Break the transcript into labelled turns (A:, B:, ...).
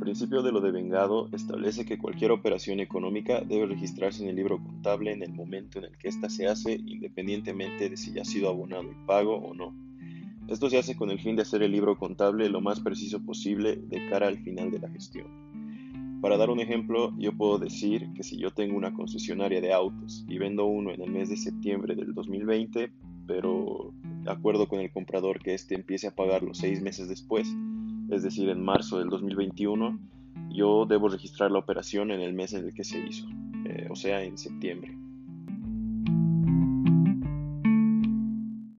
A: principio de lo devengado establece que cualquier operación económica debe registrarse en el libro contable en el momento en el que ésta se hace, independientemente de si ya ha sido abonado el pago o no. Esto se hace con el fin de hacer el libro contable lo más preciso posible de cara al final de la gestión. Para dar un ejemplo, yo puedo decir que si yo tengo una concesionaria de autos y vendo uno en el mes de septiembre del 2020, pero acuerdo con el comprador que éste empiece a pagarlo seis meses después, es decir, en marzo del 2021, yo debo registrar la operación en el mes en el que se hizo, eh, o sea, en septiembre.